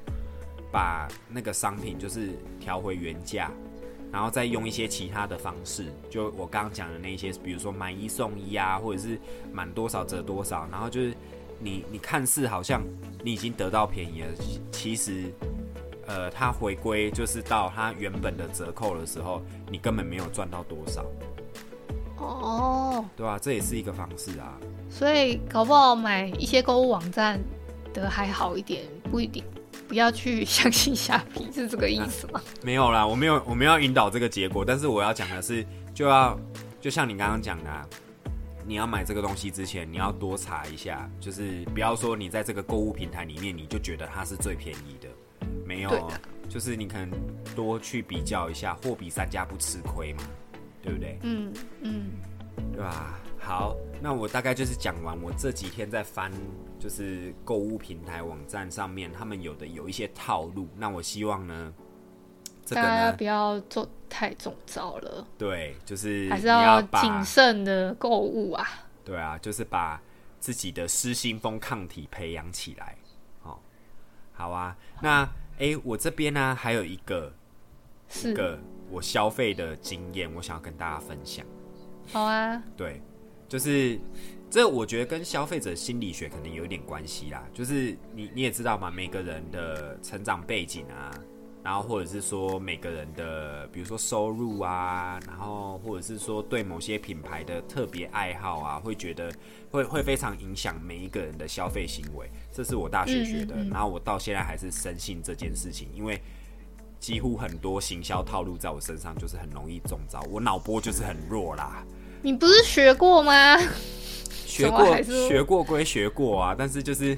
把那个商品就是调回原价。然后再用一些其他的方式，就我刚刚讲的那些，比如说买一送一啊，或者是满多少折多少，然后就是你你看似好像你已经得到便宜了，其实呃，它回归就是到它原本的折扣的时候，你根本没有赚到多少。哦，对啊，这也是一个方式啊。所以搞不好买一些购物网站的还好一点，不一定。不要去相信虾皮，是这个意思吗？没有啦，我没有，我们要引导这个结果。但是我要讲的是，就要就像你刚刚讲的，你要买这个东西之前，你要多查一下，就是不要说你在这个购物平台里面，你就觉得它是最便宜的，没有，就是你可能多去比较一下，货比三家不吃亏嘛，对不对？嗯嗯，对吧？好，那我大概就是讲完我这几天在翻，就是购物平台网站上面他们有的有一些套路。那我希望呢，大家不要做太中招了。对，就是还是要谨慎的购物啊。对啊，就是把自己的失心疯抗体培养起来。哦，好啊。那哎，我这边呢还有一个一个我消费的经验，我想要跟大家分享。好啊。对。就是这，我觉得跟消费者心理学可能有一点关系啦。就是你你也知道嘛，每个人的成长背景啊，然后或者是说每个人的，比如说收入啊，然后或者是说对某些品牌的特别爱好啊，会觉得会会非常影响每一个人的消费行为。这是我大学学的，然后我到现在还是深信这件事情，因为几乎很多行销套路在我身上就是很容易中招，我脑波就是很弱啦。你不是学过吗？学过，学过归学过啊，但是就是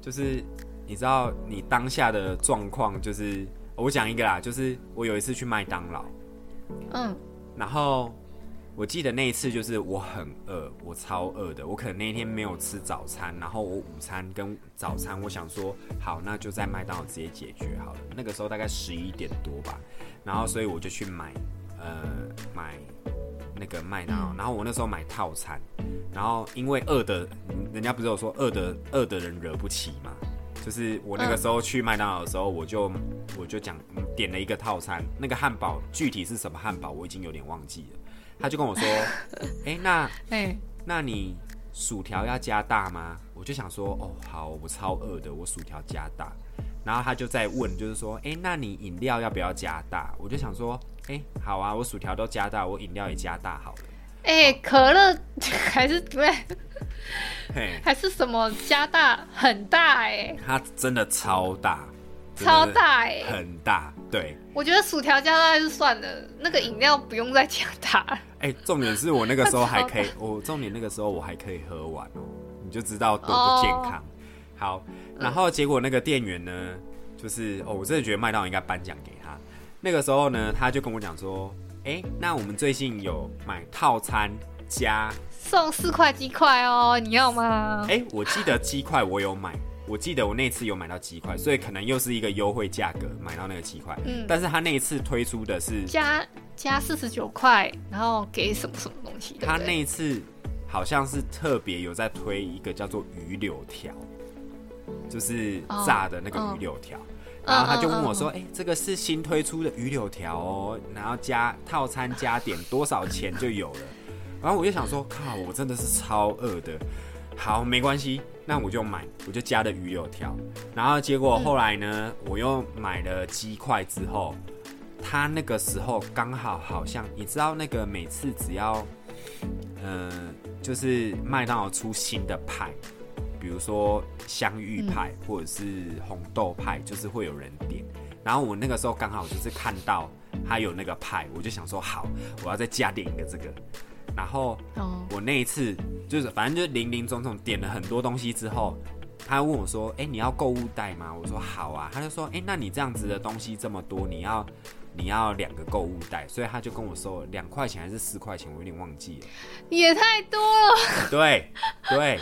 就是，你知道你当下的状况，就是我讲一个啦，就是我有一次去麦当劳，嗯，然后我记得那一次就是我很饿，我超饿的，我可能那天没有吃早餐，然后我午餐跟早餐，我想说好，那就在麦当劳直接解决好了。那个时候大概十一点多吧，然后所以我就去买，呃，买。那个麦当劳，嗯然后我那时候买套餐，然后因为饿的，人家不是有说饿的饿的人惹不起嘛，就是我那个时候去麦当劳的时候，我就我就讲嗯点了一个套餐，那个汉堡具体是什么汉堡我已经有点忘记了，他就跟我说，哎、那哎、那你薯条要加大吗？我就想说，哦，好，我超饿的，我薯条加大。然后他就在问，就是说，哎、那你饮料要不要加大？我就想说，哎、好啊，我薯条都加大，我饮料也加大好了。哎、可乐 还是对，还是什么加大很大哎、它真的超大，超大哎、很大。对，我觉得薯条加大就算了，那个饮料不用再加大了。哎、重点是我那个时候 还可以，我重点那个时候我还可以喝完哦，你就知道多不健康。好，然后结果那个店员呢，就是哦，我真的觉得麦当劳应该颁奖给他。那个时候呢，他就跟我讲说，哎、那我们最近有买套餐加，送四块鸡块哦，你要吗？哎、我记得鸡块我有买，我记得我那次有买到鸡块，所以可能又是一个优惠价格买到那个鸡块。嗯但是他那一次推出的是加加四十九块，然后给什么什么东西？他那一次好像是特别有在推一个叫做鱼柳条，就是炸的那个鱼柳条。嗯然后他就问我嗯说：“哎、这个是新推出的鱼柳条哦，然后加套餐加点多少钱就有了。”然后我就想说：“靠，我真的是超饿的。”好，没关系，那我就买，我就加了鱼柳条。然后结果后来呢，我又买了鸡块之后，他那个时候刚好好像你知道那个每次只要，呃，就是麦当劳出新的派，比如说香芋派、或者是红豆派，就是会有人点。然后我那个时候刚好就是看到他有那个派，我就想说好，我要再加点一个这个。然后哦，我那一次就是反正就是零零总总点了很多东西之后，他问我说：“哎、你要购物袋吗？”我说：“好啊。”他就说：“哎、那你这样子的东西这么多，你要你要两个购物袋，所以他就跟我收了两块钱还是四块钱，我有点忘记了。也太多了。对对，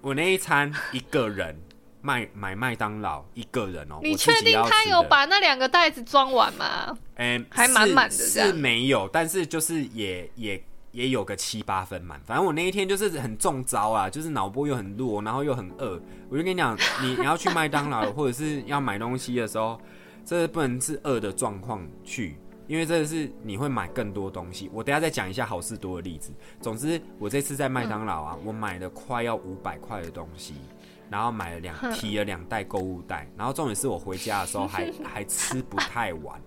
我那一餐一个人卖买麦当劳一个人哦、你确定他有把那两个袋子装完吗？嗯，还满满的是没有，但是就是也也也有个七八分满。反正我那一天就是很中招啊，就是脑波又很弱，然后又很饿。我就跟你讲，你你要去麦当劳或者是要买东西的时候，这不能是饿的状况去。因为这是你会买更多东西，我等下再讲一下好事多的例子。总之，我这次在麦当劳啊，我买了快要五百块的东西，然后买了两提了两袋购物袋，然后重点是我回家的时候还还吃不太完，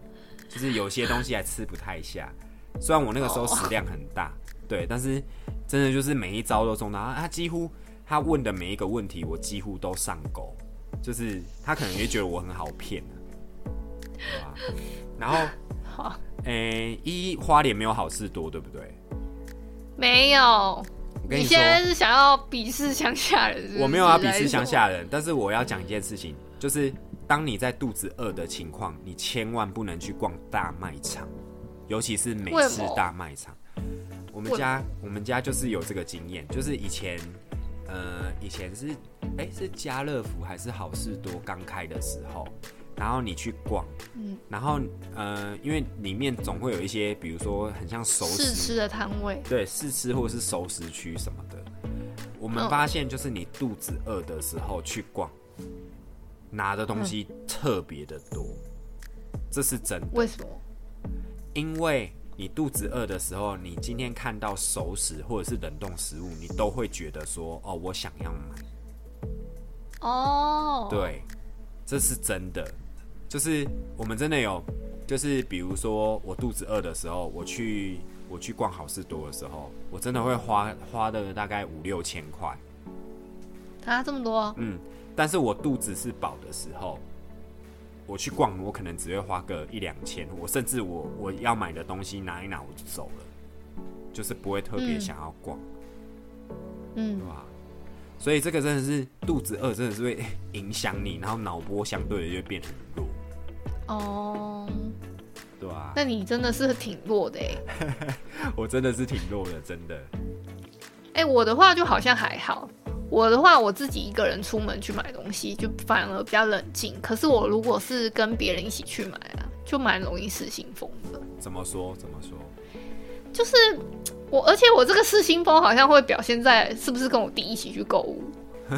就是有些东西还吃不太下。虽然我那个时候食量很大，对，但是真的就是每一招都中到，他他几乎他问的每一个问题，我几乎都上钩，就是他可能也觉得我很好骗啊然后，好，诶、一花莲没有好事多，对不对？没有。我跟你说你现，在是想要鄙视乡下人是是我没有要鄙视乡下人，但是我要讲一件事情，就是当你在肚子饿的情况，你千万不能去逛大卖场，尤其是美式大卖场。我们家我们家就是有这个经验，就是以前呃以前是哎、是家乐福还是好事多刚开的时候，然后你去逛，嗯然后呃因为里面总会有一些，比如说很像熟食试吃的摊位，对，试吃或者是熟食区什么的，我们嗯发现就是你肚子饿的时候去逛，拿的东西特别的多，这是真的。为什么？因为你肚子饿的时候，你今天看到熟食或者是冷冻食物，你都会觉得说，哦，我想要买。哦，，对，这是真的。就是我们真的有，就是比如说我肚子饿的时候，我去我去逛好事多的时候，我真的会花花的大概五六千块。啊，这么多，嗯，但是我肚子是饱的时候，我去逛，我可能只会花个一两千，我甚至我我要买的东西拿一拿我就走了，就是不会特别嗯想要逛，嗯对，吧？所以这个真的是肚子饿，真的是会影响你，然后脑波相对的就会变很弱，哦，对啊？那你真的是挺弱的哎。我真的是挺弱的，真的。哎、我的话就好像还好。我的话，我自己一个人出门去买东西，就反而比较冷静。可是我如果是跟别人一起去买啊，就蛮容易失心疯的。怎么说？怎么说？就是我而且我这个失心疯好像会表现在是不是跟我弟一起去购物？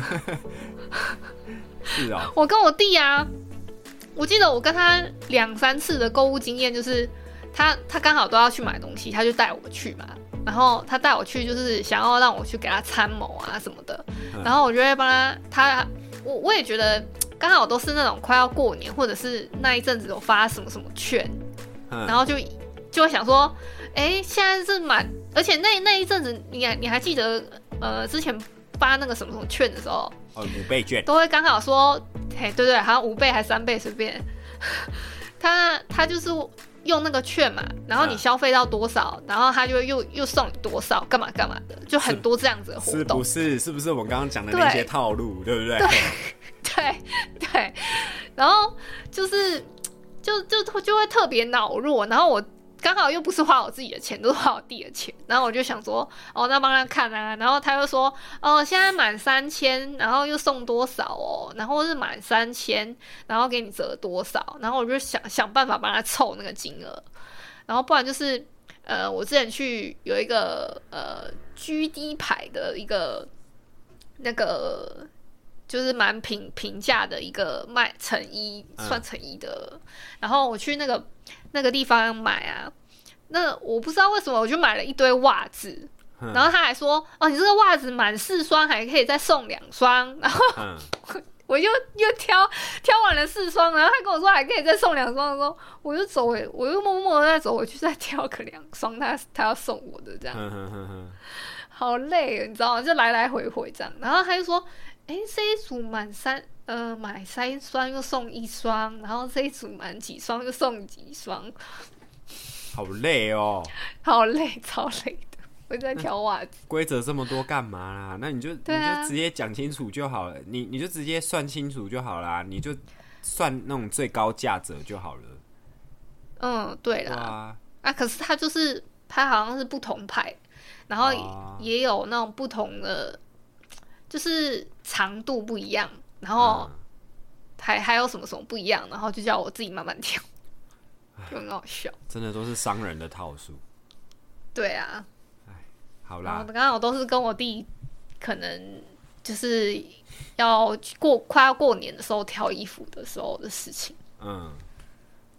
是哦，我跟我弟啊，我记得我跟他两三次的购物经验，就是他他刚好都要去买东西，他就带我去嘛。然后他带我去，就是想要让我去给他参谋啊什么的。然后我就会帮他，他我我也觉得刚好都是那种快要过年，或者是那一阵子有发什么什么券，嗯然后就就会想说，哎，现在是满，而且那那一阵子你还你还记得呃之前发那个什么什么券的时候，哦，五倍券，都会刚好说，嘿，对对，好像五倍还三倍随便。他他就是用那个券嘛，然后你嗯消费到多少，然后他就又又送你多少，干嘛干嘛的，就很多这样子的活动是不。是？是不是我们刚刚讲的那些套路，对不对？对 对，然后就是就就就会特别恼弱，然后我刚好又不是花我自己的钱，都是花我弟的钱，然后我就想说，哦，那帮他看啊，然后他又说，哦，现在满三千，然后又送多少哦，然后是满三千，然后给你折多少，然后我就想想办法帮他凑那个金额，然后不然就是。呃，我之前去有一个呃 GD 牌的一个那个就是蛮平平价的一个卖成衣，嗯算成衣的。然后我去那个那个地方买啊，那我不知道为什么我就买了一堆袜子，嗯然后他还说哦，你这个袜子满四双还可以再送两双，然后嗯，我就又挑挑完了四双，然后他跟我说还可以再送两双的时候，我就走回，我又默默的再走回去再挑个两双，他他要送我的这样。好累哦，你知道吗？就来来回回这样。然后他就说：“哎，这一组满三呃买三双又送一双，然后这一组满几双又送几双，好累哦。好累，超累的。我在挑袜子，规则这么多干嘛啦？那你就、啊你就直接讲清楚就好了，你你就直接算清楚就好啦，你就算那种最高价折就好了。嗯，对对啦，啊，啊，可是它就是它好像是不同牌，然后哦也有那种不同的，就是长度不一样，然后嗯还还有什么什么不一样，然后就叫我自己慢慢挑，就很好笑。真的都是商人的套数。对啊，好啦，刚好都是跟我弟，可能就是要过快要过年的时候挑衣服的时候的事情。嗯，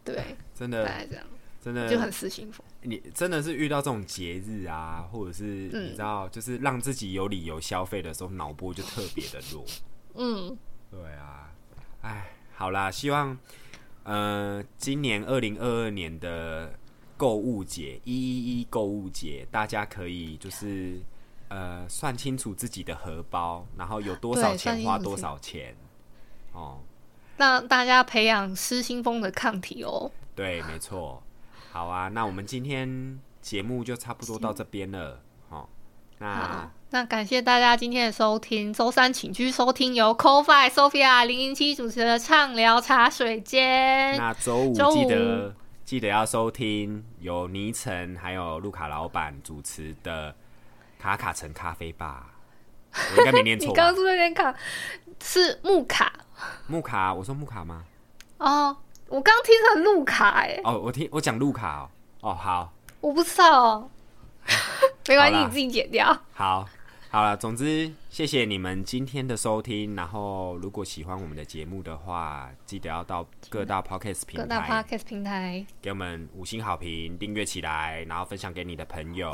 对，真的大概这样，真的就很失心疯。你真的是遇到这种节日啊，或者是嗯你知道，就是让自己有理由消费的时候，脑波就特别的弱。嗯，对啊，哎，好啦，希望呃，今年二零二二年的购物节一一一购物节，大家可以就是呃算清楚自己的荷包，然后有多少钱花多少钱。哦，让大家培养失心疯的抗体哦。对，没错。好啊，那我们今天节目就差不多到这边了。哦，那好，那感谢大家今天的收听。周三请继续收听由 CoFi Sophia 零零七主持的畅聊茶水间。那周五记得记得要收听由倪晨还有路卡老板主持的卡卡城咖啡吧。我应该没念 你错你？刚刚是不是有点卡？是木卡木卡，我说木卡吗？哦，我刚听成路卡哎、哦，我听我讲路卡哦。哦，好，我不知道哦。没关系，你自己剪掉。好，好了。总之，谢谢你们今天的收听。然后，如果喜欢我们的节目的话，记得要到各大 podcast 各大平台 podcast 平台，给我们五星好评，订阅起来，然后分享给你的朋友。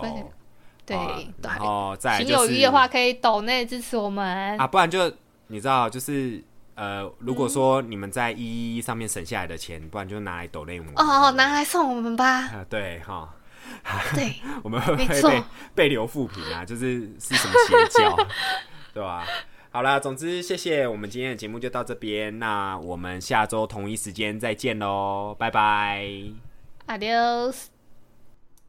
对然，后再有余的话，可以抖内支持我们。啊，不然就你知道，就是呃，如果说你们在一一上面省下来的钱，不然就拿来抖内我们。哦，拿来送我们吧。啊，对哈，对，我们会不会被被留负评啊？就是是什么邪教，对吧？好啦，总之谢谢，我们今天的节目就到这边，那我们下周同一时间再见喽，拜拜。Adios。